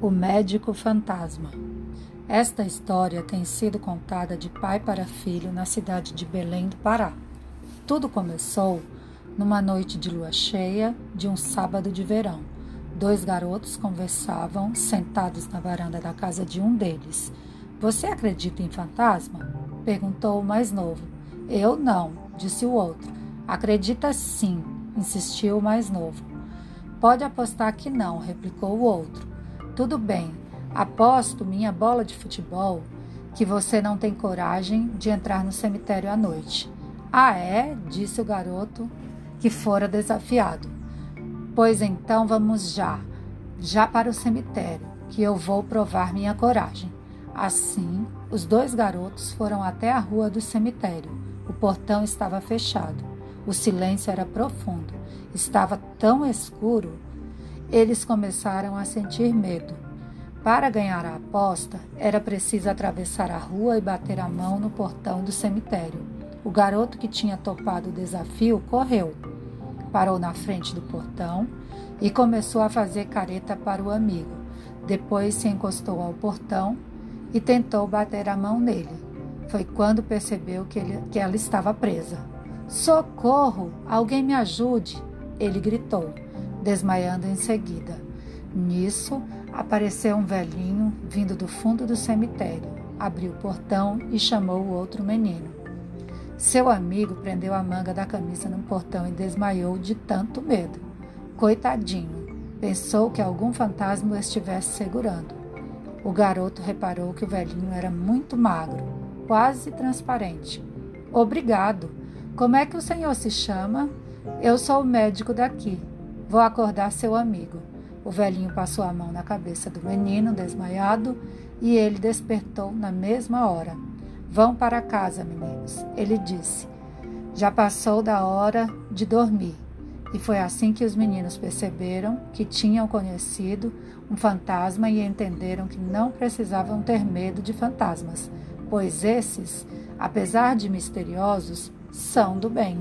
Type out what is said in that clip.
O Médico Fantasma. Esta história tem sido contada de pai para filho na cidade de Belém do Pará. Tudo começou numa noite de lua cheia de um sábado de verão. Dois garotos conversavam sentados na varanda da casa de um deles. Você acredita em fantasma? perguntou o mais novo. Eu não, disse o outro. Acredita sim, insistiu o mais novo. Pode apostar que não, replicou o outro. Tudo bem, aposto minha bola de futebol que você não tem coragem de entrar no cemitério à noite. Ah, é? disse o garoto que fora desafiado. Pois então vamos já, já para o cemitério, que eu vou provar minha coragem. Assim, os dois garotos foram até a rua do cemitério. O portão estava fechado. O silêncio era profundo. Estava tão escuro eles começaram a sentir medo. Para ganhar a aposta, era preciso atravessar a rua e bater a mão no portão do cemitério. O garoto que tinha topado o desafio correu, parou na frente do portão e começou a fazer careta para o amigo. Depois se encostou ao portão e tentou bater a mão nele. Foi quando percebeu que, ele, que ela estava presa. Socorro! Alguém me ajude! Ele gritou desmaiando em seguida. Nisso, apareceu um velhinho vindo do fundo do cemitério. Abriu o portão e chamou o outro menino. Seu amigo prendeu a manga da camisa no portão e desmaiou de tanto medo. Coitadinho, pensou que algum fantasma o estivesse segurando. O garoto reparou que o velhinho era muito magro, quase transparente. Obrigado. Como é que o senhor se chama? Eu sou o médico daqui. Vou acordar seu amigo. O velhinho passou a mão na cabeça do menino desmaiado e ele despertou na mesma hora. Vão para casa, meninos, ele disse. Já passou da hora de dormir. E foi assim que os meninos perceberam que tinham conhecido um fantasma e entenderam que não precisavam ter medo de fantasmas, pois esses, apesar de misteriosos, são do bem.